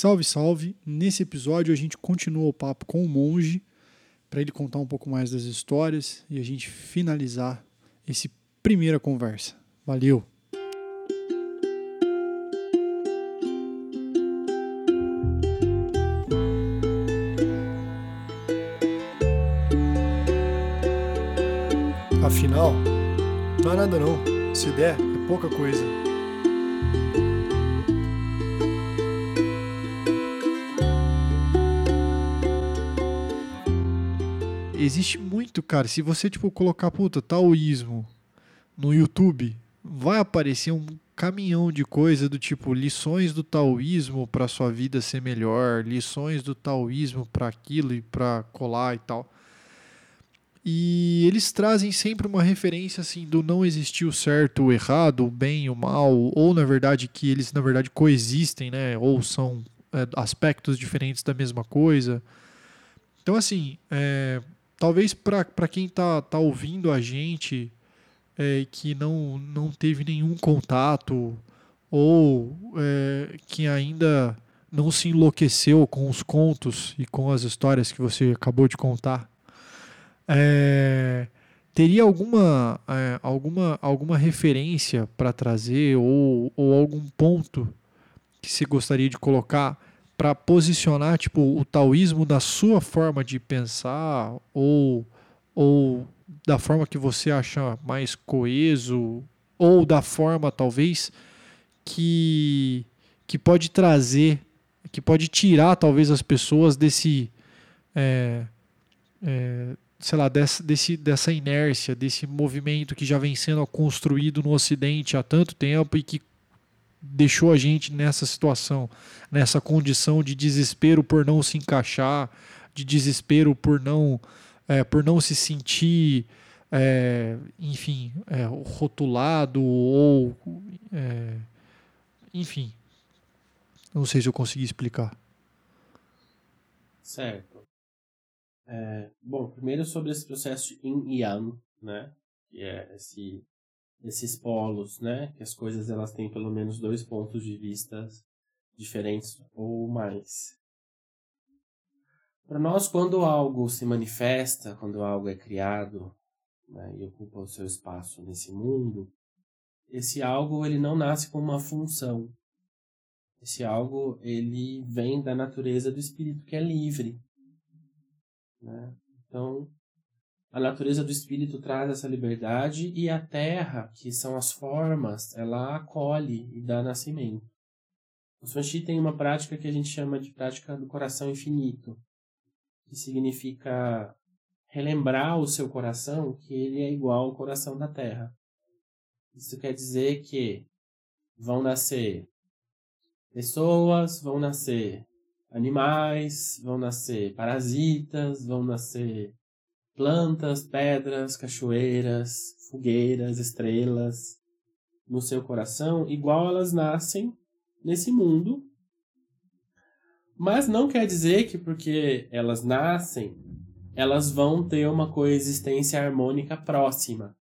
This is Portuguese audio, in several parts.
Salve, salve! Nesse episódio a gente continua o papo com o monge para ele contar um pouco mais das histórias e a gente finalizar esse primeira conversa. Valeu! Afinal, não é nada não. Se der, é pouca coisa. Existe muito, cara. Se você, tipo, colocar, puta, taoísmo no YouTube, vai aparecer um caminhão de coisa do tipo lições do taoísmo para sua vida ser melhor, lições do taoísmo para aquilo e para colar e tal. E eles trazem sempre uma referência assim do não existir o certo, o errado, o bem o mal, ou na verdade que eles na verdade coexistem, né? Ou são é, aspectos diferentes da mesma coisa. Então assim, é, talvez para quem está tá ouvindo a gente é, que não, não teve nenhum contato ou é, que ainda não se enlouqueceu com os contos e com as histórias que você acabou de contar, é, teria alguma, é, alguma, alguma referência para trazer ou, ou algum ponto que você gostaria de colocar para posicionar tipo o taoísmo da sua forma de pensar ou ou da forma que você acha mais coeso ou da forma talvez que que pode trazer que pode tirar talvez as pessoas desse é, é, sei lá dessa, desse, dessa inércia desse movimento que já vem sendo construído no Ocidente há tanto tempo e que deixou a gente nessa situação, nessa condição de desespero por não se encaixar, de desespero por não, é, por não se sentir, é, enfim, é, rotulado ou, é, enfim, não sei se eu consegui explicar. Certo. É, bom, primeiro sobre esse processo de yin e yang, né? Que é esse esses polos, né? Que as coisas elas têm pelo menos dois pontos de vista diferentes ou mais. Para nós, quando algo se manifesta, quando algo é criado né, e ocupa o seu espaço nesse mundo, esse algo ele não nasce com uma função. Esse algo ele vem da natureza do espírito que é livre. Né? Então, a natureza do espírito traz essa liberdade e a terra, que são as formas, ela acolhe e dá nascimento. O Swanshi tem uma prática que a gente chama de prática do coração infinito, que significa relembrar o seu coração que ele é igual ao coração da terra. Isso quer dizer que vão nascer pessoas, vão nascer animais, vão nascer parasitas, vão nascer plantas, pedras, cachoeiras, fogueiras, estrelas no seu coração, igual elas nascem nesse mundo. Mas não quer dizer que porque elas nascem, elas vão ter uma coexistência harmônica próxima.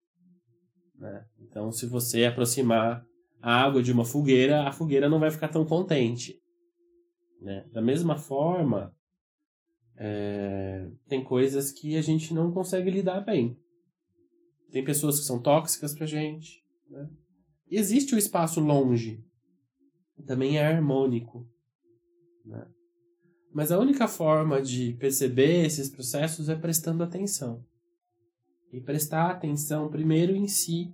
Né? Então, se você aproximar a água de uma fogueira, a fogueira não vai ficar tão contente. Né? Da mesma forma, é, tem coisas que a gente não consegue lidar bem. Tem pessoas que são tóxicas pra gente. Né? Existe o espaço longe. Também é harmônico. Né? Mas a única forma de perceber esses processos é prestando atenção. E prestar atenção primeiro em si,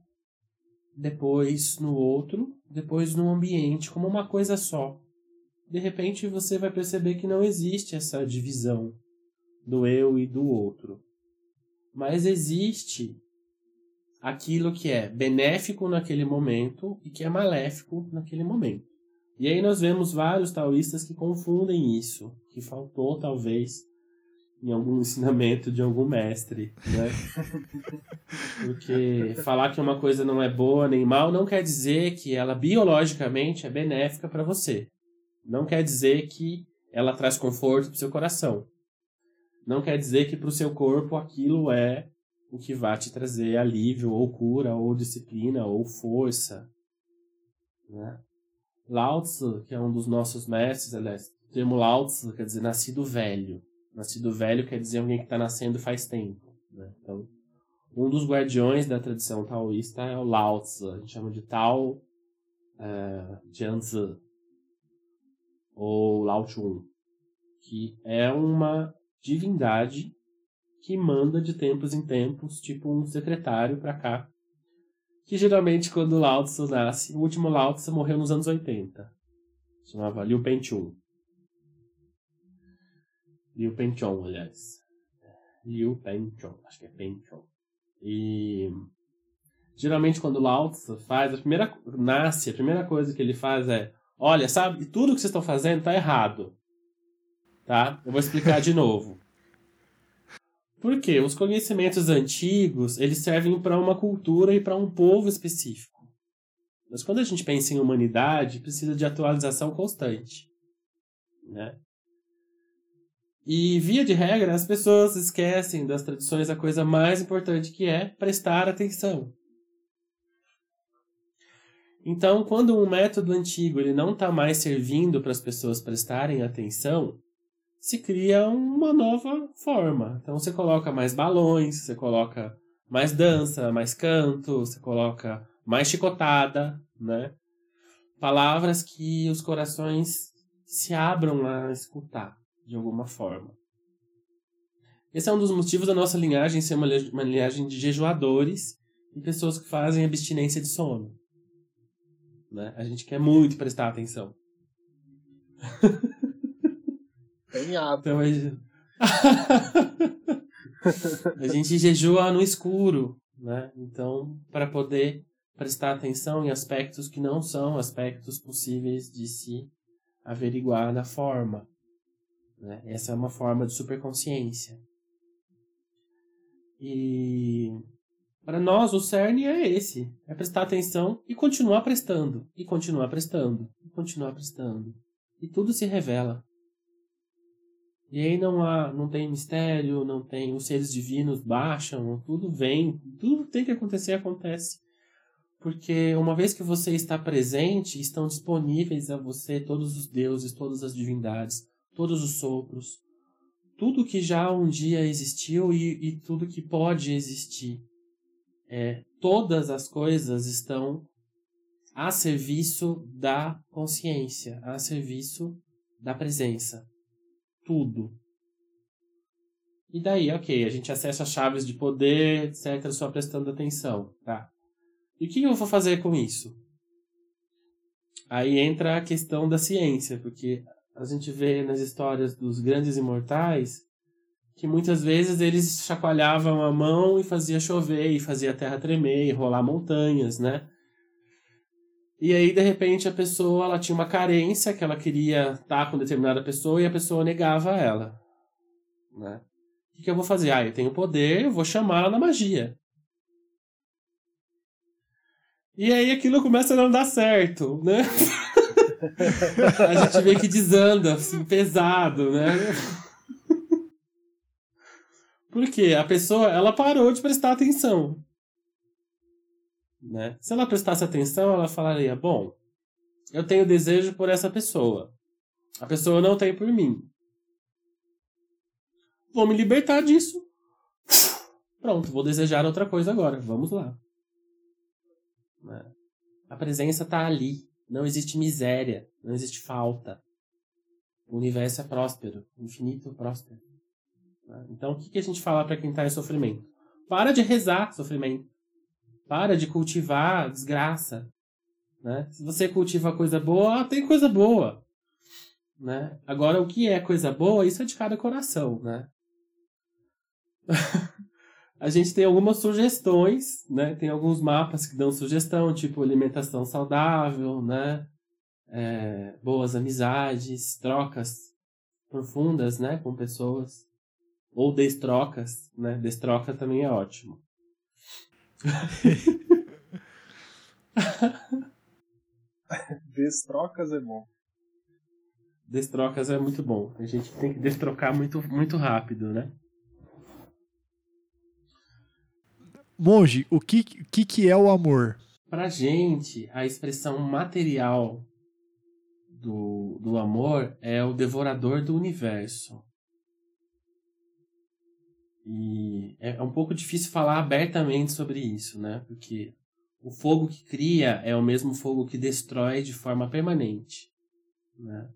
depois no outro, depois no ambiente, como uma coisa só de repente você vai perceber que não existe essa divisão do eu e do outro. Mas existe aquilo que é benéfico naquele momento e que é maléfico naquele momento. E aí nós vemos vários taoístas que confundem isso, que faltou talvez em algum ensinamento de algum mestre, né? Porque falar que uma coisa não é boa nem mal não quer dizer que ela biologicamente é benéfica para você. Não quer dizer que ela traz conforto para o seu coração. Não quer dizer que para o seu corpo aquilo é o que vai te trazer alívio, ou cura, ou disciplina, ou força. Né? Lao Tzu, que é um dos nossos mestres, aliás, termo Lao Tzu quer dizer nascido velho. Nascido velho quer dizer alguém que está nascendo faz tempo. Né? Então, um dos guardiões da tradição taoísta é o Lao Tzu. A gente chama de Tao uh, Jianzi ou Lao Chun, que é uma divindade que manda de tempos em tempos, tipo um secretário para cá. Que geralmente quando Lao Tzu nasce, o último Lao Tzu morreu nos anos 80. Chamava Liu Penchun. Liu Penchon, aliás. Liu Penchon, acho que é Penchon. E geralmente quando Lao Tzu faz, a primeira nasce, a primeira coisa que ele faz é, olha, sabe, tudo que vocês estão fazendo está errado. Tá? Eu vou explicar de novo. Por quê? Os conhecimentos antigos, eles servem para uma cultura e para um povo específico. Mas quando a gente pensa em humanidade, precisa de atualização constante, né? E, via de regra, as pessoas esquecem das tradições a coisa mais importante que é prestar atenção. Então, quando um método antigo ele não está mais servindo para as pessoas prestarem atenção, se cria uma nova forma. Então, você coloca mais balões, você coloca mais dança, mais canto, você coloca mais chicotada, né? Palavras que os corações se abram a escutar de alguma forma. Esse é um dos motivos da nossa linhagem ser uma, uma linhagem de jejuadores e pessoas que fazem abstinência de sono. Né? A gente quer muito prestar atenção. Tem. Então, a gente... a gente jejua no escuro, né? Então, para poder prestar atenção em aspectos que não são aspectos possíveis de se averiguar na forma. Né? Essa é uma forma de superconsciência. E para nós o cerne é esse, é prestar atenção e continuar prestando, e continuar prestando, e continuar prestando. E tudo se revela. E aí não há, não tem mistério, não tem os seres divinos baixam, tudo vem, tudo tem que acontecer acontece. Porque uma vez que você está presente, estão disponíveis a você todos os deuses, todas as divindades, todos os sopros, tudo que já um dia existiu e, e tudo que pode existir. É, todas as coisas estão a serviço da consciência, a serviço da presença. Tudo. E daí, ok, a gente acessa chaves de poder, etc., só prestando atenção, tá? E o que eu vou fazer com isso? Aí entra a questão da ciência, porque a gente vê nas histórias dos grandes imortais que muitas vezes eles chacoalhavam a mão e fazia chover, e fazia a terra tremer, e rolar montanhas, né? E aí, de repente, a pessoa ela tinha uma carência que ela queria estar com determinada pessoa e a pessoa negava ela. Né? O que, que eu vou fazer? Ah, eu tenho poder, eu vou chamá-la na magia. E aí aquilo começa a não dar certo, né? a gente vê que desanda, assim, pesado, né? Porque a pessoa, ela parou de prestar atenção. Né? Se ela prestasse atenção, ela falaria: Bom, eu tenho desejo por essa pessoa. A pessoa não tem por mim. Vou me libertar disso. Pronto, vou desejar outra coisa agora. Vamos lá. Né? A presença está ali. Não existe miséria, não existe falta. O universo é próspero, infinito próspero. Né? Então, o que a gente fala para quem está em sofrimento? Para de rezar sofrimento. Para de cultivar desgraça. Né? Se você cultiva coisa boa, tem coisa boa. Né? Agora, o que é coisa boa, isso é de cada coração. Né? a gente tem algumas sugestões, né? Tem alguns mapas que dão sugestão, tipo alimentação saudável, né? É, boas amizades, trocas profundas, né? Com pessoas. Ou destrocas, né? Destroca também é ótimo. Destrocas é bom. Destrocas é muito bom. A gente tem que destrocar muito, muito rápido, né? Monge, o que, que, que é o amor? Pra gente, a expressão material do, do amor é o devorador do universo. E é, é um pouco difícil falar abertamente sobre isso, né? Porque o fogo que cria é o mesmo fogo que destrói de forma permanente. Né?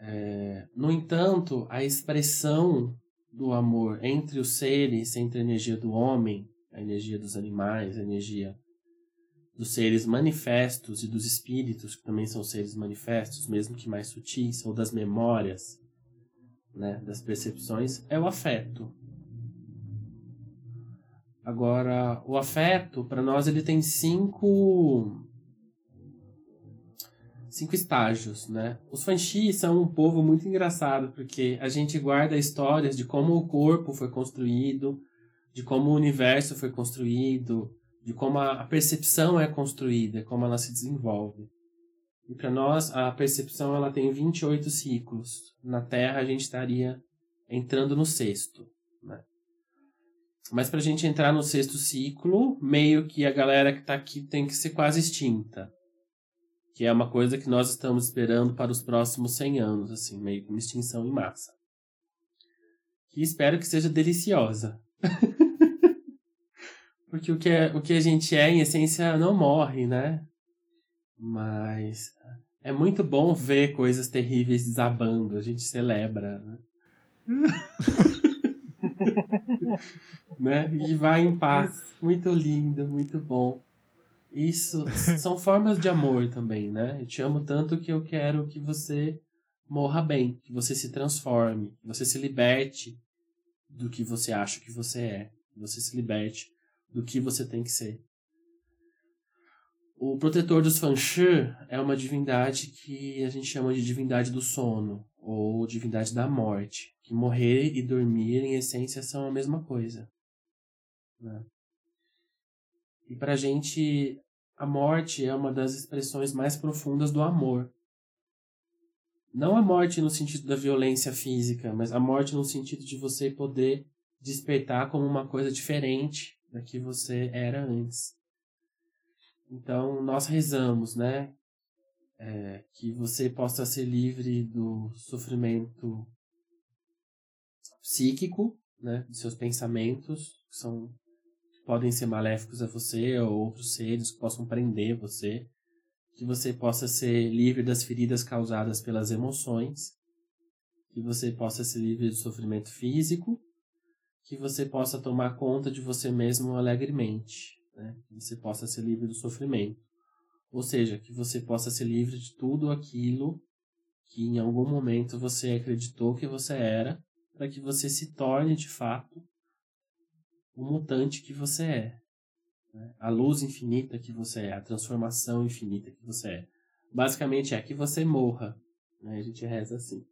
É, no entanto, a expressão do amor entre os seres, entre a energia do homem, a energia dos animais, a energia dos seres manifestos e dos espíritos, que também são seres manifestos, mesmo que mais sutis, ou das memórias, né, das percepções, é o afeto. Agora, o afeto, para nós, ele tem cinco cinco estágios, né? Os Fanxi são um povo muito engraçado, porque a gente guarda histórias de como o corpo foi construído, de como o universo foi construído, de como a percepção é construída, como ela se desenvolve. E para nós, a percepção ela tem 28 ciclos. Na Terra, a gente estaria entrando no sexto. Né? Mas para a gente entrar no sexto ciclo, meio que a galera que está aqui tem que ser quase extinta que é uma coisa que nós estamos esperando para os próximos 100 anos, assim, meio que uma extinção em massa. Que espero que seja deliciosa. Porque o que, é, o que a gente é, em essência, não morre, né? Mas é muito bom ver coisas terríveis desabando, a gente celebra, né? né? E vai em paz. Muito lindo, muito bom. Isso são formas de amor também, né? Eu te amo tanto que eu quero que você morra bem, que você se transforme, que você se liberte do que você acha que você é, que você se liberte do que você tem que ser. O protetor dos Fanshi é uma divindade que a gente chama de divindade do sono ou divindade da morte, que morrer e dormir em essência são a mesma coisa. Né? E para a gente, a morte é uma das expressões mais profundas do amor. Não a morte no sentido da violência física, mas a morte no sentido de você poder despertar como uma coisa diferente da que você era antes. Então, nós rezamos, né? É, que você possa ser livre do sofrimento psíquico, né? Dos seus pensamentos, que são podem ser maléficos a você ou outros seres que possam prender você, que você possa ser livre das feridas causadas pelas emoções, que você possa ser livre do sofrimento físico, que você possa tomar conta de você mesmo alegremente, né? que você possa ser livre do sofrimento. Ou seja, que você possa ser livre de tudo aquilo que em algum momento você acreditou que você era, para que você se torne de fato o mutante que você é. Né? A luz infinita que você é, a transformação infinita que você é. Basicamente é que você morra. Né? A gente reza assim.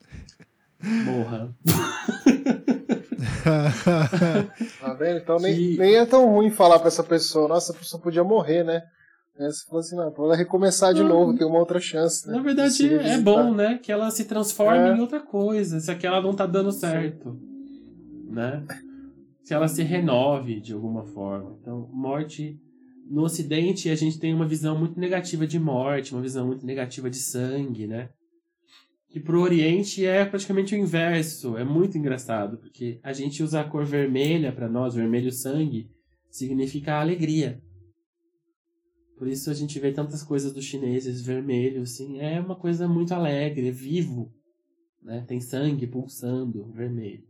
Morra. tá vendo? Então nem, que... nem é tão ruim falar pra essa pessoa, nossa, a pessoa podia morrer, né? Se fosse, assim, não, ela recomeçar de não, novo, ter uma outra chance. Né? Na verdade, é bom, né? Que ela se transforme é. em outra coisa, se aquela não tá dando certo. Sim. Né? se ela se renove de alguma forma. Então, morte no Ocidente a gente tem uma visão muito negativa de morte, uma visão muito negativa de sangue, né? Que pro Oriente é praticamente o inverso. É muito engraçado, porque a gente usa a cor vermelha para nós, vermelho sangue, significa alegria. Por isso a gente vê tantas coisas dos chineses vermelho, assim, é uma coisa muito alegre, é vivo, né? Tem sangue pulsando, vermelho.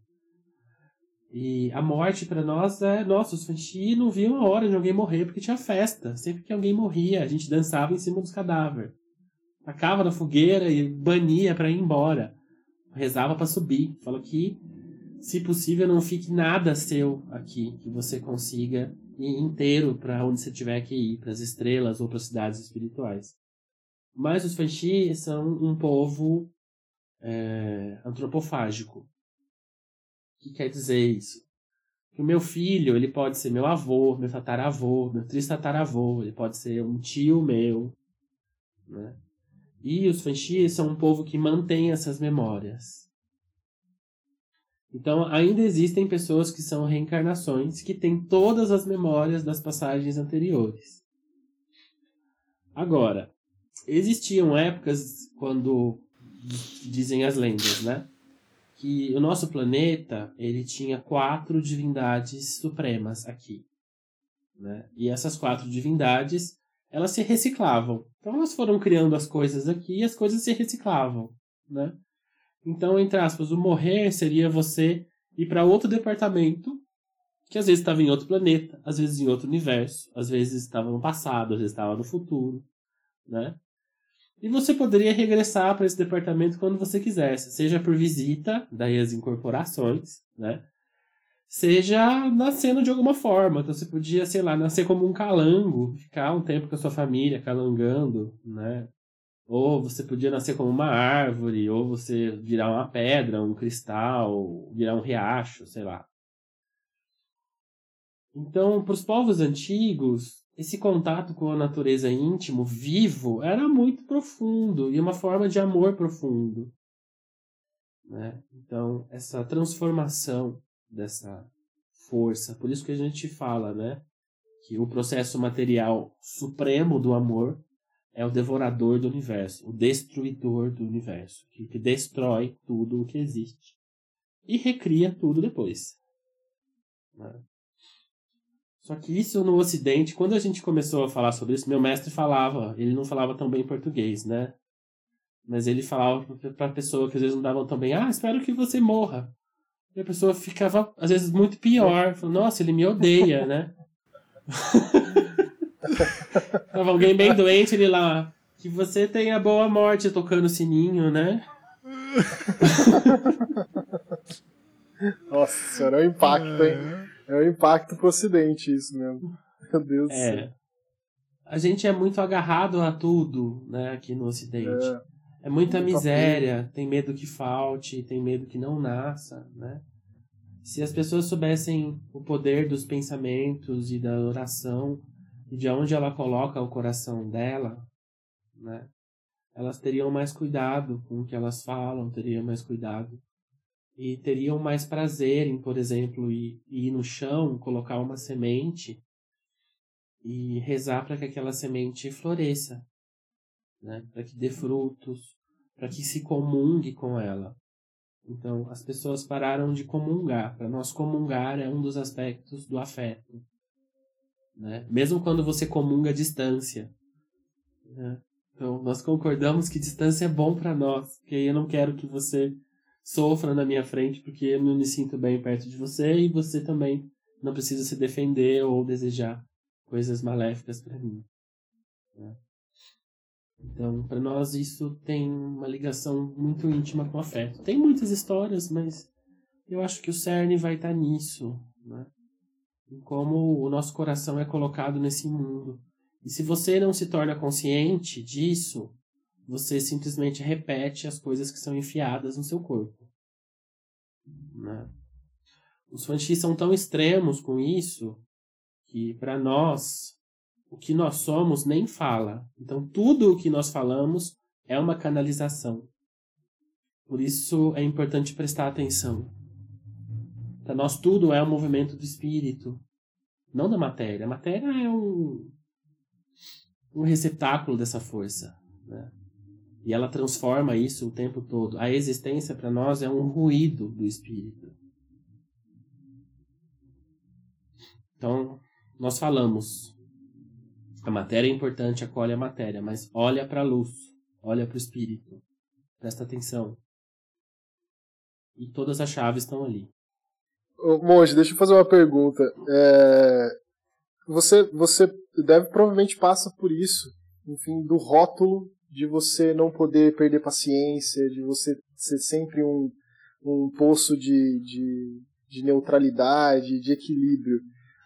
E a morte para nós é, nossa, os Fanchi não viam a hora de alguém morrer porque tinha festa. Sempre que alguém morria, a gente dançava em cima dos cadáveres. Tacava na fogueira e bania para ir embora. Rezava para subir. Falou que, se possível, não fique nada seu aqui, que você consiga ir inteiro para onde você tiver que ir, para as estrelas ou para cidades espirituais. Mas os Fanchi são um povo é, antropofágico que quer dizer isso? Que o meu filho, ele pode ser meu avô, meu tataravô, meu trisataravô, ele pode ser um tio meu, né? E os Fanxi são um povo que mantém essas memórias. Então, ainda existem pessoas que são reencarnações que têm todas as memórias das passagens anteriores. Agora, existiam épocas quando dizem as lendas, né? Que o nosso planeta ele tinha quatro divindades supremas aqui, né? E essas quatro divindades elas se reciclavam. Então elas foram criando as coisas aqui e as coisas se reciclavam, né? Então, entre aspas, o morrer seria você ir para outro departamento que às vezes estava em outro planeta, às vezes em outro universo, às vezes estava no passado, às vezes estava no futuro, né? E você poderia regressar para esse departamento quando você quisesse, seja por visita, daí as incorporações, né? Seja nascendo de alguma forma. Então você podia, sei lá, nascer como um calango, ficar um tempo com a sua família calangando, né? Ou você podia nascer como uma árvore, ou você virar uma pedra, um cristal, virar um riacho, sei lá. Então, para os povos antigos, esse contato com a natureza íntimo, vivo, era muito profundo e uma forma de amor profundo. Né? Então, essa transformação dessa força, por isso que a gente fala, né, que o processo material supremo do amor é o devorador do universo, o destruidor do universo, que, que destrói tudo o que existe e recria tudo depois. Né? Só que isso no Ocidente, quando a gente começou a falar sobre isso, meu mestre falava, ele não falava tão bem português, né? Mas ele falava para a pessoa que às vezes não dava tão bem, ah, espero que você morra. E a pessoa ficava, às vezes, muito pior. Falando, Nossa, ele me odeia, né? Tava alguém bem doente, ele lá, que você tenha boa morte tocando o sininho, né? Nossa senhora, é o impacto, hein? É o impacto pro ocidente isso mesmo. Meu Deus é. do céu. A gente é muito agarrado a tudo, né, aqui no ocidente. É, é muita miséria, tem medo que falte, tem medo que não nasça, né? Se as pessoas soubessem o poder dos pensamentos e da oração e de onde ela coloca o coração dela, né? Elas teriam mais cuidado com o que elas falam, teriam mais cuidado e teriam mais prazer em, por exemplo, ir, ir no chão, colocar uma semente e rezar para que aquela semente floresça, né? para que dê frutos, para que se comungue com ela. Então, as pessoas pararam de comungar. Para nós, comungar é um dos aspectos do afeto. Né? Mesmo quando você comunga a distância. Né? Então, nós concordamos que distância é bom para nós, porque eu não quero que você sofra na minha frente porque eu não me sinto bem perto de você e você também não precisa se defender ou desejar coisas maléficas para mim. Né? Então, para nós isso tem uma ligação muito íntima com o afeto. Tem muitas histórias, mas eu acho que o cerne vai estar tá nisso, né? Em como o nosso coração é colocado nesse mundo. E se você não se torna consciente disso, você simplesmente repete as coisas que são enfiadas no seu corpo. Né? Os fanchis são tão extremos com isso que para nós o que nós somos nem fala. Então tudo o que nós falamos é uma canalização. Por isso é importante prestar atenção. Para nós tudo é um movimento do espírito, não da matéria. A matéria é um, um receptáculo dessa força. Né? E ela transforma isso o tempo todo. A existência para nós é um ruído do espírito. Então, nós falamos. A matéria é importante, acolhe a matéria, mas olha para a luz, olha para o espírito. Presta atenção. E todas as chaves estão ali. Ô, Monge, deixa eu fazer uma pergunta. É... Você, você deve provavelmente passa por isso, enfim, do rótulo de você não poder perder paciência, de você ser sempre um, um poço de, de, de neutralidade, de equilíbrio.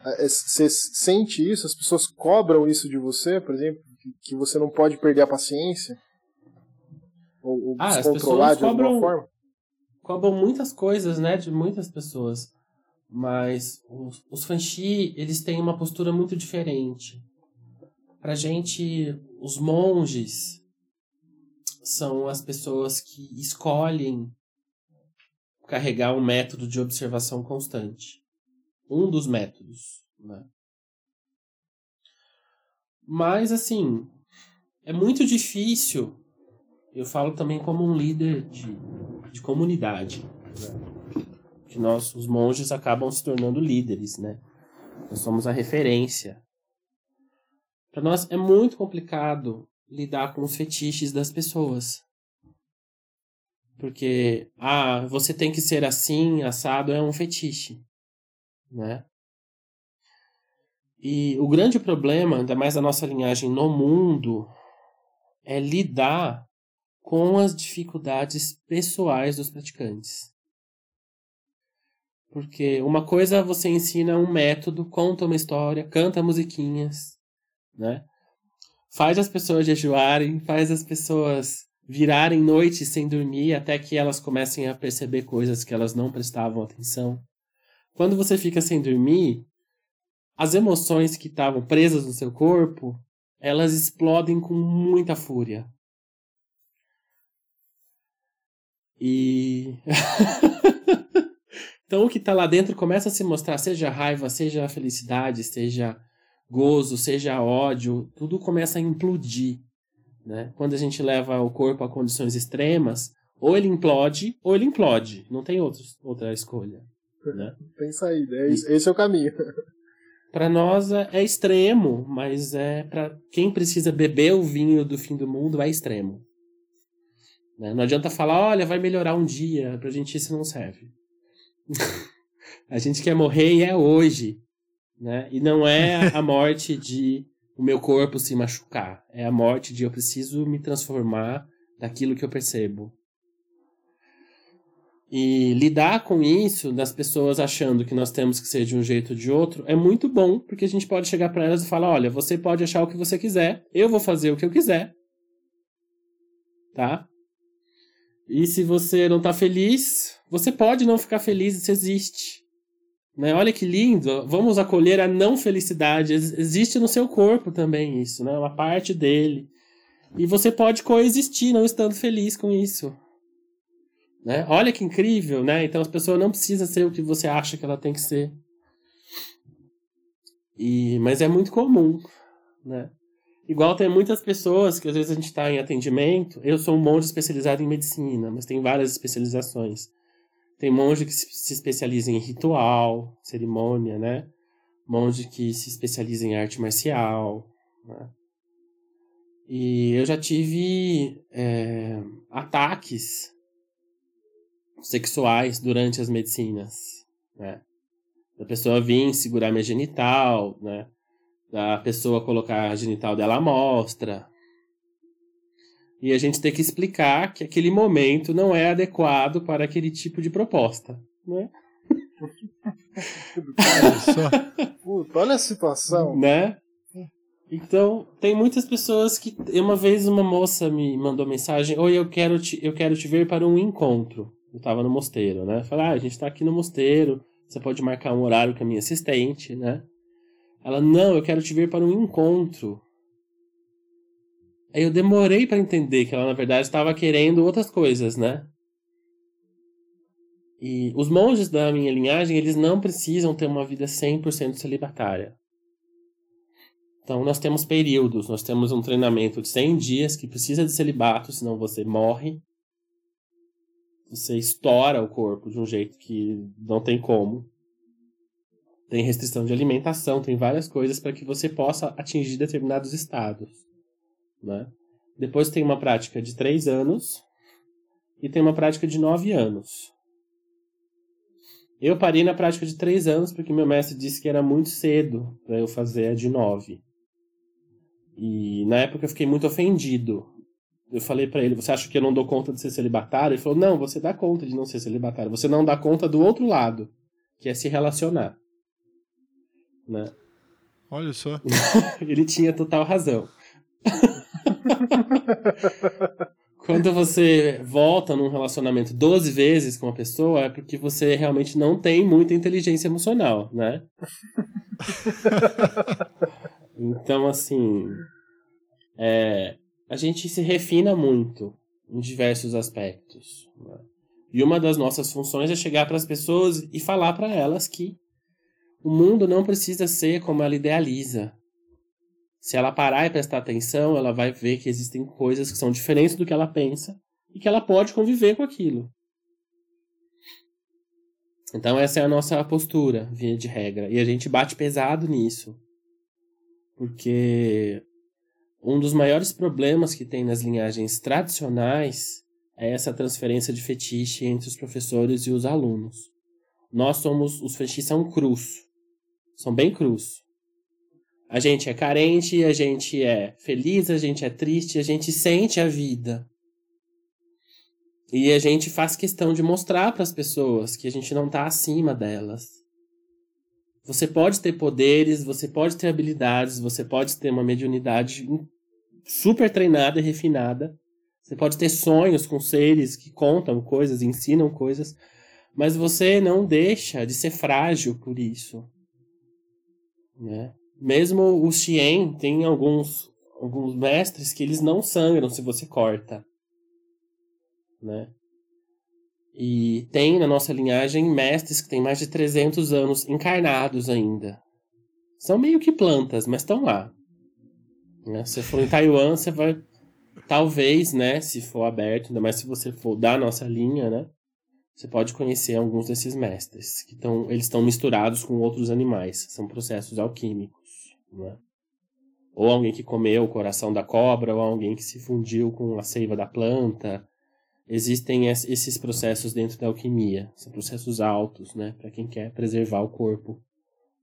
É, você sente isso? As pessoas cobram isso de você, por exemplo? Que você não pode perder a paciência? Ou, ou ah, descontrolar de alguma cobram, forma? Cobram muitas coisas, né? De muitas pessoas. Mas os, os fanchi, eles têm uma postura muito diferente. Pra gente, os monges, são as pessoas que escolhem carregar um método de observação constante. Um dos métodos. Né? Mas, assim, é muito difícil. Eu falo também como um líder de, de comunidade. Né? Que nós, os monges, acabam se tornando líderes, né? Nós somos a referência. Para nós é muito complicado lidar com os fetiches das pessoas. Porque, ah, você tem que ser assim, assado, é um fetiche, né? E o grande problema, ainda mais da nossa linhagem no mundo, é lidar com as dificuldades pessoais dos praticantes. Porque uma coisa você ensina um método, conta uma história, canta musiquinhas, né? Faz as pessoas jejuarem, faz as pessoas virarem noites sem dormir até que elas comecem a perceber coisas que elas não prestavam atenção. Quando você fica sem dormir, as emoções que estavam presas no seu corpo, elas explodem com muita fúria. E então o que está lá dentro começa a se mostrar, seja raiva, seja felicidade, seja gozo, seja ódio, tudo começa a implodir. Né? Quando a gente leva o corpo a condições extremas, ou ele implode, ou ele implode. Não tem outra escolha. Né? Pensa aí, né? esse é o caminho. Para nós é, é, extremo, mas é para quem precisa beber o vinho do fim do mundo é extremo. Né? Não adianta falar, olha, vai melhorar um dia, pra gente isso não serve. a gente quer morrer e é hoje. Né? E não é a morte de o meu corpo se machucar. É a morte de eu preciso me transformar daquilo que eu percebo. E lidar com isso, das pessoas achando que nós temos que ser de um jeito ou de outro, é muito bom, porque a gente pode chegar para elas e falar: olha, você pode achar o que você quiser, eu vou fazer o que eu quiser. Tá? E se você não tá feliz, você pode não ficar feliz, isso existe. Né? Olha que lindo, vamos acolher a não felicidade. Existe no seu corpo também isso, né? uma parte dele. E você pode coexistir não estando feliz com isso. Né? Olha que incrível, né? Então as pessoas não precisam ser o que você acha que ela tem que ser. E, mas é muito comum, né? Igual tem muitas pessoas que às vezes a gente está em atendimento. Eu sou um monge especializado em medicina, mas tem várias especializações. Tem monge que se especializa em ritual, cerimônia, né? Monge que se especializa em arte marcial, né? E eu já tive é, ataques sexuais durante as medicinas, né? Da pessoa vir segurar minha genital, né? Da pessoa colocar a genital dela à mostra. E a gente tem que explicar que aquele momento não é adequado para aquele tipo de proposta, né? Puta, olha a situação. Né? Então, tem muitas pessoas que. Uma vez uma moça me mandou mensagem: Oi, eu quero te, eu quero te ver para um encontro eu tava no mosteiro, né? Falei, ah, a gente tá aqui no mosteiro, você pode marcar um horário com a minha assistente, né? Ela, não, eu quero te ver para um encontro. Aí eu demorei para entender que ela, na verdade, estava querendo outras coisas, né? E os monges da minha linhagem, eles não precisam ter uma vida 100% celibatária. Então, nós temos períodos, nós temos um treinamento de 100 dias que precisa de celibato, senão você morre você estoura o corpo de um jeito que não tem como. Tem restrição de alimentação, tem várias coisas para que você possa atingir determinados estados. Né? Depois tem uma prática de três anos e tem uma prática de nove anos. Eu parei na prática de três anos porque meu mestre disse que era muito cedo para eu fazer a de nove. E na época eu fiquei muito ofendido eu falei para ele, você acha que eu não dou conta de ser celibatário? Ele falou, não, você dá conta de não ser celibatário. Você não dá conta do outro lado, que é se relacionar. Né? Olha só. ele tinha total razão. Quando você volta num relacionamento 12 vezes com uma pessoa, é porque você realmente não tem muita inteligência emocional, né? então, assim. É, a gente se refina muito em diversos aspectos. Né? E uma das nossas funções é chegar para as pessoas e falar para elas que o mundo não precisa ser como ela idealiza. Se ela parar e prestar atenção, ela vai ver que existem coisas que são diferentes do que ela pensa e que ela pode conviver com aquilo. Então essa é a nossa postura, via de regra, e a gente bate pesado nisso. Porque um dos maiores problemas que tem nas linhagens tradicionais é essa transferência de fetiche entre os professores e os alunos. Nós somos, os fetiches são crus, são bem crus. A gente é carente, a gente é feliz, a gente é triste, a gente sente a vida. E a gente faz questão de mostrar para as pessoas que a gente não está acima delas. Você pode ter poderes, você pode ter habilidades, você pode ter uma mediunidade super treinada e refinada. Você pode ter sonhos com seres que contam coisas, ensinam coisas, mas você não deixa de ser frágil por isso. Né? Mesmo o Xien tem alguns, alguns mestres que eles não sangram se você corta. Né? E tem na nossa linhagem mestres que têm mais de 300 anos encarnados ainda. São meio que plantas, mas estão lá. Né? Se for em Taiwan, você vai. Talvez, né? Se for aberto, ainda mais se você for da nossa linha, né? Você pode conhecer alguns desses mestres. que tão, Eles estão misturados com outros animais. São processos alquímicos. Né? Ou alguém que comeu o coração da cobra, ou alguém que se fundiu com a seiva da planta. Existem esses processos dentro da alquimia. São processos altos, né? Para quem quer preservar o corpo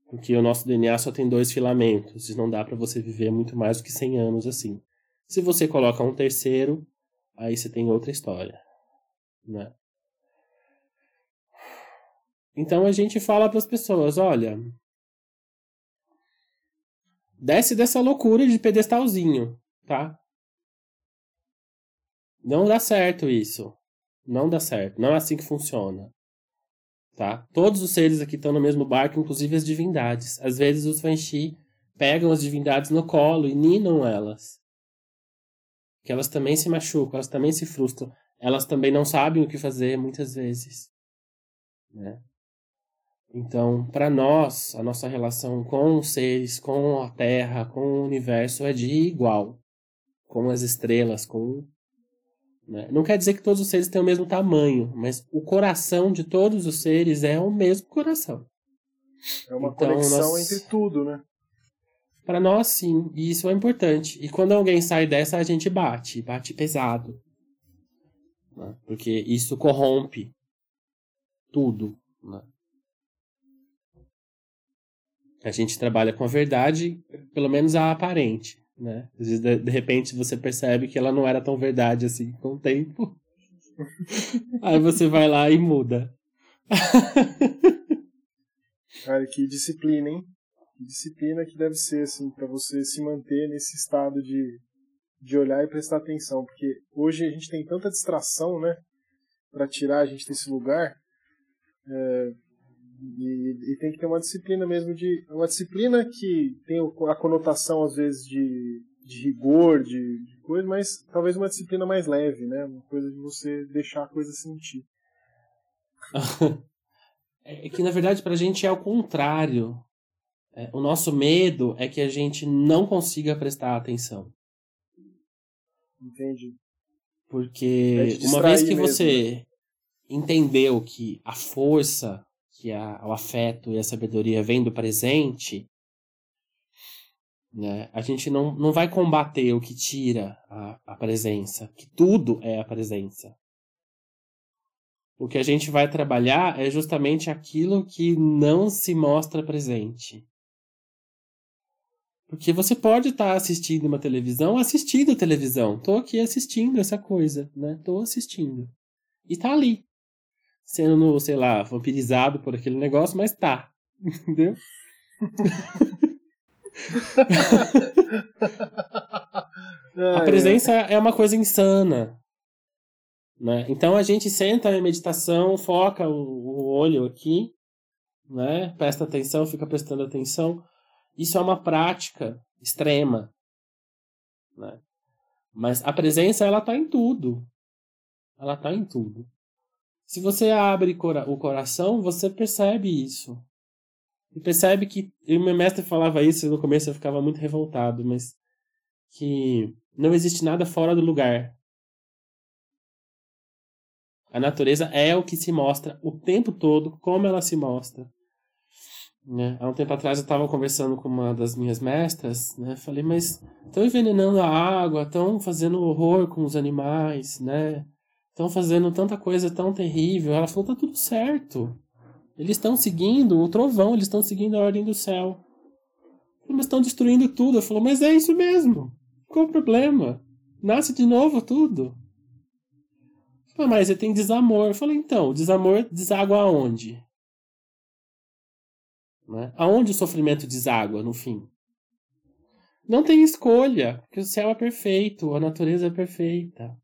porque o nosso DNA só tem dois filamentos e não dá para você viver muito mais do que 100 anos assim. Se você coloca um terceiro, aí você tem outra história, né? Então a gente fala para as pessoas, olha, desce dessa loucura de pedestalzinho, tá? Não dá certo isso. Não dá certo. Não é assim que funciona. Tá? Todos os seres aqui estão no mesmo barco, inclusive as divindades. Às vezes os Fanxi pegam as divindades no colo e ninam elas. Que elas também se machucam, elas também se frustram. Elas também não sabem o que fazer muitas vezes. Né? Então, para nós, a nossa relação com os seres, com a Terra, com o universo é de igual. Com as estrelas, com né? Não quer dizer que todos os seres têm o mesmo tamanho, mas o coração de todos os seres é o mesmo coração. É uma então, conexão nós... entre tudo, né? Para nós, sim, e isso é importante. E quando alguém sai dessa, a gente bate, bate pesado. Né? Porque isso corrompe tudo. Né? A gente trabalha com a verdade, pelo menos a aparente né? Às vezes, de, de repente, você percebe que ela não era tão verdade assim com o tempo. Aí você vai lá e muda. Cara, que disciplina, hein? Que disciplina que deve ser, assim, para você se manter nesse estado de, de olhar e prestar atenção. Porque hoje a gente tem tanta distração, né? Para tirar a gente desse lugar. É, e, e, tem que ter uma disciplina mesmo de. Uma disciplina que tem a conotação, às vezes, de, de rigor, de, de coisa, mas talvez uma disciplina mais leve, né? Uma coisa de você deixar a coisa sentir. é que, na verdade, pra gente é o contrário. É, o nosso medo é que a gente não consiga prestar atenção. Entendi. Porque é uma vez que mesmo, você né? entendeu que a força que a, o afeto e a sabedoria vêm do presente, né, a gente não, não vai combater o que tira a, a presença, que tudo é a presença. O que a gente vai trabalhar é justamente aquilo que não se mostra presente. Porque você pode estar tá assistindo uma televisão, assistindo televisão. Tô aqui assistindo essa coisa, né? Tô assistindo. E tá ali sendo, sei lá, vampirizado por aquele negócio, mas tá. Entendeu? a presença é uma coisa insana. Né? Então a gente senta em meditação, foca o, o olho aqui, né? presta atenção, fica prestando atenção. Isso é uma prática extrema. Né? Mas a presença ela está em tudo. Ela está em tudo. Se você abre o coração, você percebe isso. E percebe que. E meu mestre falava isso e no começo eu ficava muito revoltado, mas. Que não existe nada fora do lugar. A natureza é o que se mostra o tempo todo, como ela se mostra. Né? Há um tempo atrás eu estava conversando com uma das minhas mestras, né? Falei, mas estão envenenando a água, estão fazendo horror com os animais, né? Estão fazendo tanta coisa tão terrível. Ela falou, tá tudo certo. Eles estão seguindo o trovão, eles estão seguindo a ordem do céu. Mas estão destruindo tudo. Eu falou, mas é isso mesmo. Qual o problema? Nasce de novo tudo. Falei, mas você tem desamor. Eu falei, então, desamor deságua aonde? Né? Aonde o sofrimento deságua, no fim? Não tem escolha, porque o céu é perfeito, a natureza é perfeita.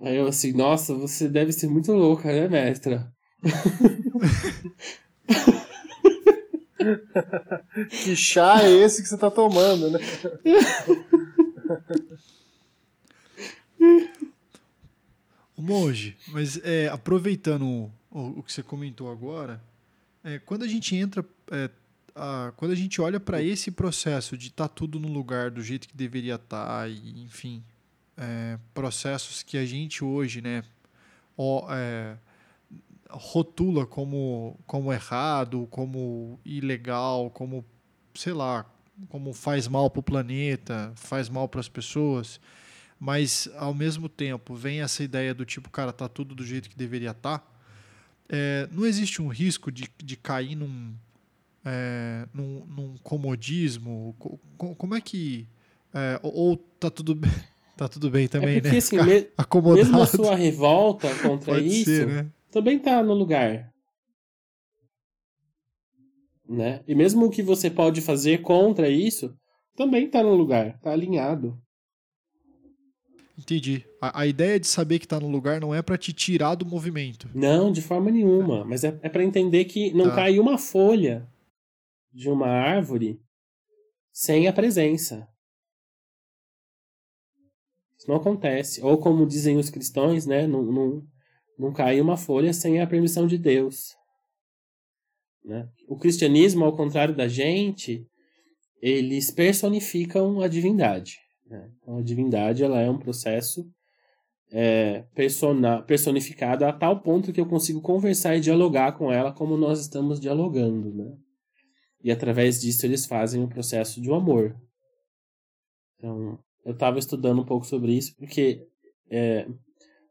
Aí eu assim, nossa, você deve ser muito louca, né, mestra? que chá é esse que você tá tomando, né? O monge, mas é, aproveitando o, o, que você comentou agora, é, quando a gente entra, é, a, quando a gente olha para esse processo de estar tá tudo no lugar do jeito que deveria estar, tá, e, enfim, é, processos que a gente hoje, né, é, rotula como, como errado, como ilegal, como, sei lá, como faz mal para o planeta, faz mal para as pessoas, mas ao mesmo tempo vem essa ideia do tipo, cara, tá tudo do jeito que deveria estar. Tá, é, não existe um risco de, de cair num, é, num, num comodismo? Como é que. É, ou tá tudo bem? Tá tudo bem também, é porque, né? Assim, me, acomodado. Mesmo a sua revolta contra isso ser, né? também tá no lugar. Né? E mesmo o que você pode fazer contra isso também tá no lugar, tá alinhado. Entendi. A, a ideia de saber que tá no lugar não é para te tirar do movimento. Não, de forma nenhuma. Mas é, é para entender que não tá. cai uma folha de uma árvore sem a presença. Não acontece. Ou como dizem os cristãos, né? Não, não, não cai uma folha sem a permissão de Deus. Né? O cristianismo, ao contrário da gente, eles personificam a divindade. Né? Então, a divindade ela é um processo é, persona, personificado a tal ponto que eu consigo conversar e dialogar com ela como nós estamos dialogando. Né? E através disso eles fazem o processo de um amor. Então, eu estava estudando um pouco sobre isso porque, é,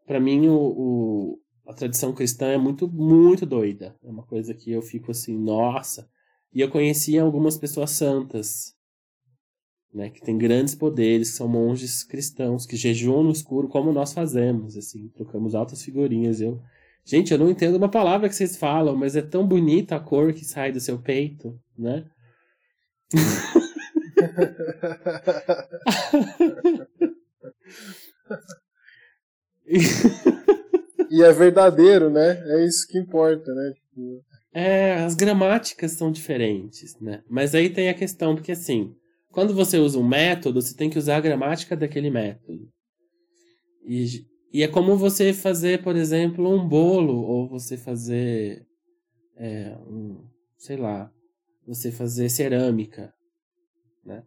para mim, o, o, a tradição cristã é muito, muito doida. É uma coisa que eu fico assim, nossa. E eu conheci algumas pessoas santas né, que tem grandes poderes, que são monges cristãos, que jejuam no escuro, como nós fazemos, assim, trocamos altas figurinhas. Eu, gente, eu não entendo uma palavra que vocês falam, mas é tão bonita a cor que sai do seu peito, né? e é verdadeiro, né? É isso que importa, né? É, as gramáticas são diferentes, né? Mas aí tem a questão, porque assim, quando você usa um método, você tem que usar a gramática daquele método. E, e é como você fazer, por exemplo, um bolo, ou você fazer, é, um, sei lá, você fazer cerâmica, né?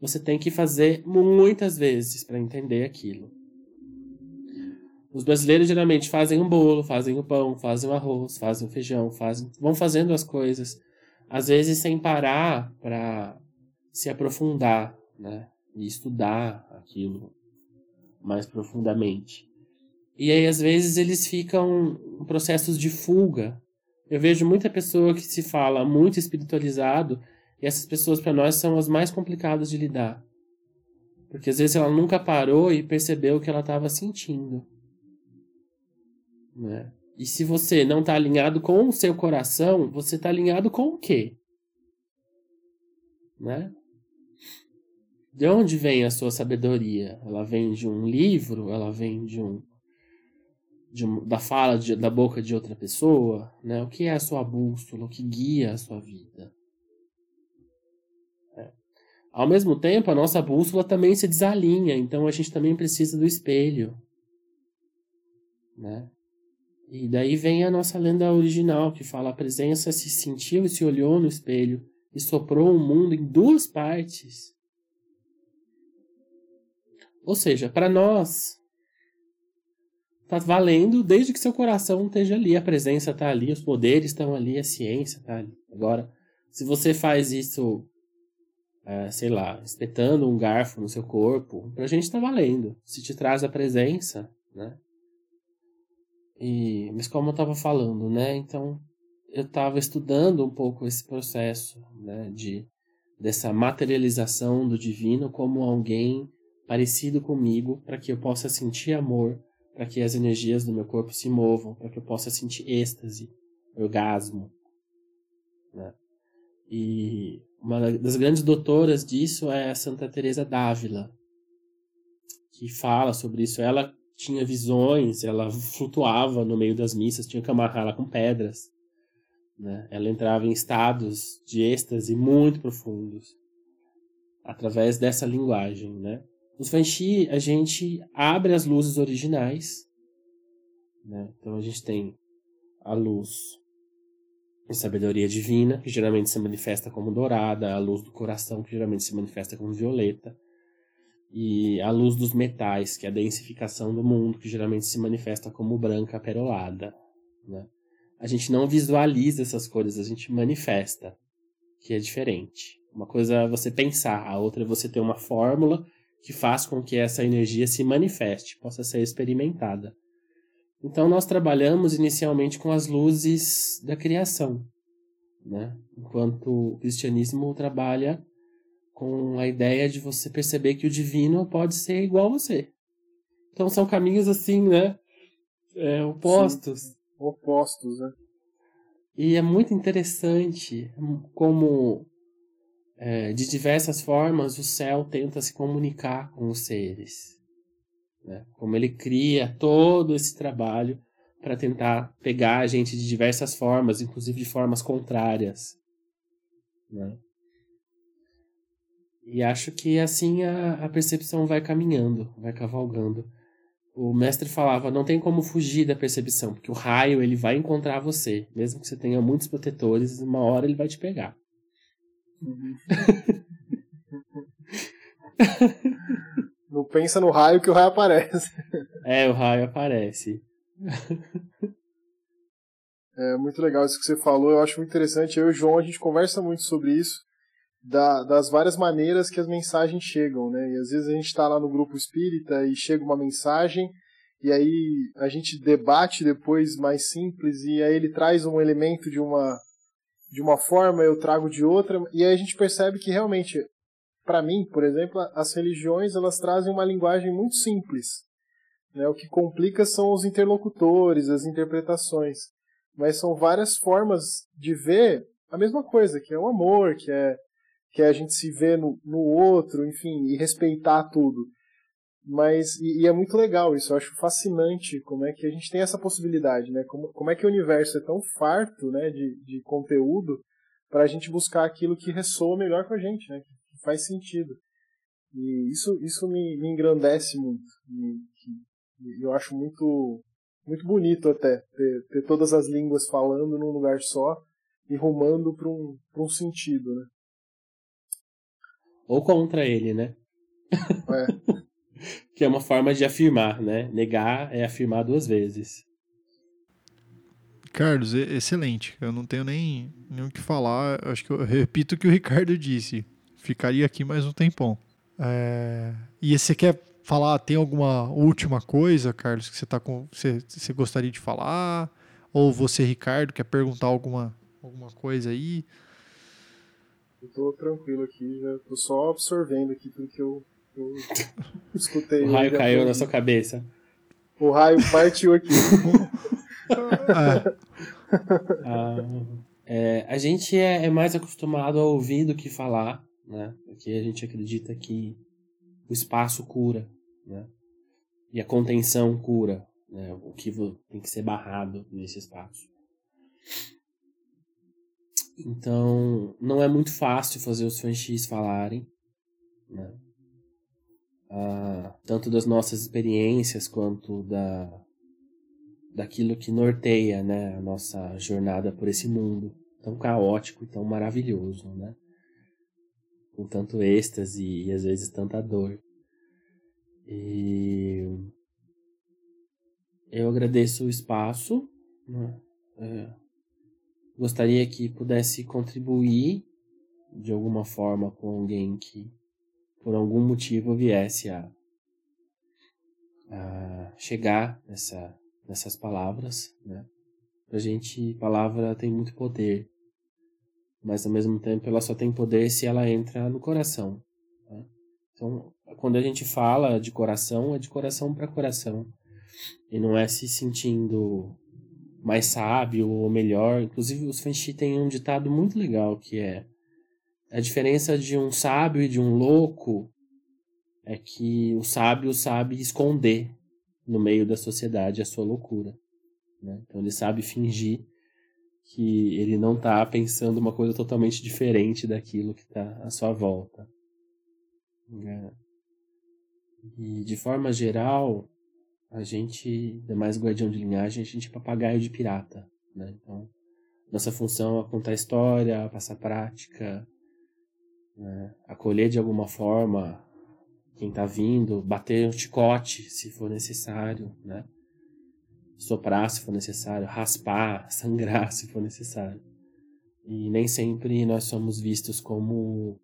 Você tem que fazer muitas vezes para entender aquilo. Os brasileiros geralmente fazem um bolo, fazem o pão, fazem o arroz, fazem o feijão, fazem, vão fazendo as coisas, às vezes sem parar para se aprofundar, né? E estudar aquilo mais profundamente. E aí, às vezes, eles ficam em processos de fuga. Eu vejo muita pessoa que se fala muito espiritualizado, e essas pessoas, para nós, são as mais complicadas de lidar. Porque às vezes ela nunca parou e percebeu o que ela estava sentindo. Né? E se você não está alinhado com o seu coração, você está alinhado com o quê? Né? De onde vem a sua sabedoria? Ela vem de um livro? Ela vem de um, de um da fala de, da boca de outra pessoa? Né? O que é a sua bússola? O que guia a sua vida? Ao mesmo tempo, a nossa bússola também se desalinha, então a gente também precisa do espelho. Né? E daí vem a nossa lenda original, que fala: a presença se sentiu e se olhou no espelho e soprou o mundo em duas partes. Ou seja, para nós, tá valendo desde que seu coração esteja ali, a presença está ali, os poderes estão ali, a ciência está ali. Agora, se você faz isso, é, sei lá, espetando um garfo no seu corpo, pra gente está valendo. Se te traz a presença, né? E, mas como eu estava falando, né? Então, eu estava estudando um pouco esse processo, né? De, dessa materialização do divino como alguém parecido comigo, para que eu possa sentir amor, para que as energias do meu corpo se movam, para que eu possa sentir êxtase, orgasmo. Né? E uma das grandes doutoras disso é a Santa Teresa d'Ávila, que fala sobre isso. Ela tinha visões, ela flutuava no meio das missas, tinha que amarrá-la com pedras. Né? Ela entrava em estados de êxtase muito profundos através dessa linguagem, né? Os Fanxi, a gente abre as luzes originais, né? Então a gente tem a luz de sabedoria divina, que geralmente se manifesta como dourada, a luz do coração, que geralmente se manifesta como violeta, e a luz dos metais, que é a densificação do mundo, que geralmente se manifesta como branca perolada. Né? A gente não visualiza essas cores, a gente manifesta, que é diferente. Uma coisa é você pensar, a outra é você ter uma fórmula que faz com que essa energia se manifeste, possa ser experimentada. Então nós trabalhamos inicialmente com as luzes da criação, né? enquanto o cristianismo trabalha com a ideia de você perceber que o divino pode ser igual a você. Então são caminhos assim, né? É, opostos. Sim, opostos, né? E é muito interessante como, é, de diversas formas, o céu tenta se comunicar com os seres. Né? Como ele cria todo esse trabalho para tentar pegar a gente de diversas formas, inclusive de formas contrárias. Né? E acho que assim a, a percepção vai caminhando, vai cavalgando. O mestre falava, não tem como fugir da percepção, porque o raio ele vai encontrar você, mesmo que você tenha muitos protetores, uma hora ele vai te pegar. Uhum. pensa no raio que o raio aparece. É, o raio aparece. É muito legal isso que você falou, eu acho muito interessante. Eu e o João, a gente conversa muito sobre isso da, das várias maneiras que as mensagens chegam, né? E às vezes a gente está lá no grupo espírita e chega uma mensagem e aí a gente debate depois mais simples e aí ele traz um elemento de uma de uma forma, eu trago de outra e aí a gente percebe que realmente para mim, por exemplo, as religiões elas trazem uma linguagem muito simples. Né? O que complica são os interlocutores, as interpretações. Mas são várias formas de ver a mesma coisa, que é o amor, que é que é a gente se vê no, no outro, enfim, e respeitar tudo. Mas, e, e, é muito legal isso, eu acho fascinante como é que a gente tem essa possibilidade, né? Como, como é que o universo é tão farto né, de, de conteúdo para a gente buscar aquilo que ressoa melhor com a gente, né? Que faz sentido. E isso, isso me, me engrandece muito. E, eu acho muito, muito bonito até ter, ter todas as línguas falando num lugar só e rumando para um, um sentido, né? Ou contra ele, né? É. que é uma forma de afirmar, né? Negar é afirmar duas vezes. Carlos, excelente. Eu não tenho nem, nem o que falar. Acho que eu repito o que o Ricardo disse. Ficaria aqui mais um tempão. É... E você quer falar, tem alguma última coisa, Carlos, que você, tá com, você, você gostaria de falar? Ou você, Ricardo, quer perguntar alguma, alguma coisa aí? Eu tô tranquilo aqui, já tô só absorvendo aqui tudo que eu, eu escutei. o raio caiu na sua cabeça. O raio partiu aqui. ah, é, a gente é, é, mais acostumado a ouvir do que falar, né? Porque a gente acredita que o espaço cura, né? E a contenção cura, né? O que tem que ser barrado nesse espaço. Então, não é muito fácil fazer os fanxis falarem, né? Ah, tanto das nossas experiências quanto da, daquilo que norteia, né, a nossa jornada por esse mundo tão caótico e tão maravilhoso, né? Com tanto êxtase e às vezes tanta dor. E eu agradeço o espaço. Né? É, gostaria que pudesse contribuir de alguma forma com alguém que por algum motivo viesse a, a chegar nessa, nessas palavras, né? Pra gente, palavra tem muito poder, mas ao mesmo tempo ela só tem poder se ela entra no coração. Né? Então, quando a gente fala de coração, é de coração para coração. E não é se sentindo mais sábio ou melhor. Inclusive, os Fenshi têm um ditado muito legal que é a diferença de um sábio e de um louco é que o sábio sabe esconder no meio da sociedade a sua loucura. Né? Então ele sabe fingir que ele não está pensando uma coisa totalmente diferente daquilo que está à sua volta. Né? E de forma geral, a gente, demais guardião de linhagem, a gente é papagaio de pirata. Né? Então, nossa função é contar história, passar prática, né? acolher de alguma forma quem está vindo, bater um chicote se for necessário, né? Soprar se for necessário, raspar, sangrar se for necessário. E nem sempre nós somos vistos como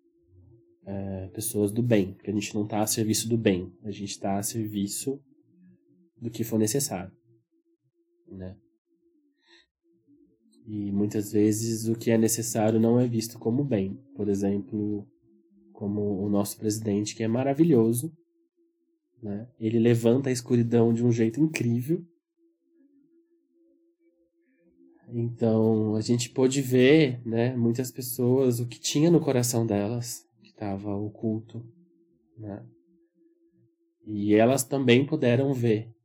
é, pessoas do bem, porque a gente não está a serviço do bem, a gente está a serviço do que for necessário, né? E muitas vezes o que é necessário não é visto como bem. Por exemplo, como o nosso presidente, que é maravilhoso, né? Ele levanta a escuridão de um jeito incrível. Então, a gente pôde ver, né, muitas pessoas o que tinha no coração delas, que estava oculto, né? E elas também puderam ver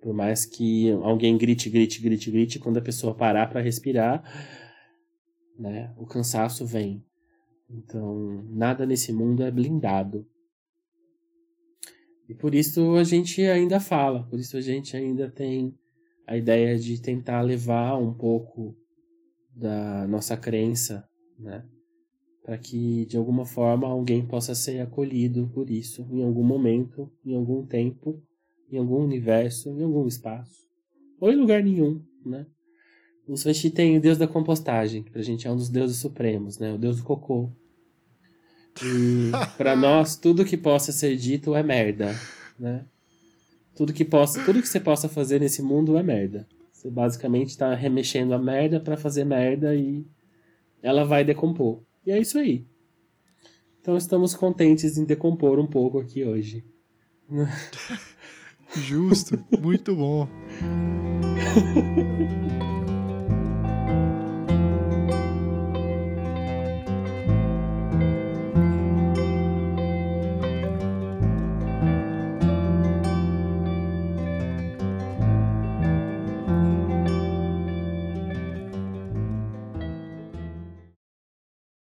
por mais que alguém grite, grite, grite, grite, quando a pessoa parar para respirar, né, o cansaço vem. Então, nada nesse mundo é blindado. E por isso a gente ainda fala, por isso a gente ainda tem a ideia de tentar levar um pouco da nossa crença, né? Para que de alguma forma alguém possa ser acolhido por isso em algum momento, em algum tempo, em algum universo, em algum espaço, ou em lugar nenhum, né? O Swashi tem o deus da compostagem, que pra gente é um dos deuses supremos, né? O deus do cocô. E para nós, tudo que possa ser dito é merda, né? Tudo que, possa, tudo que você possa fazer nesse mundo é merda. Você basicamente está remexendo a merda para fazer merda e ela vai decompor. E é isso aí. Então estamos contentes em decompor um pouco aqui hoje. Justo, muito bom.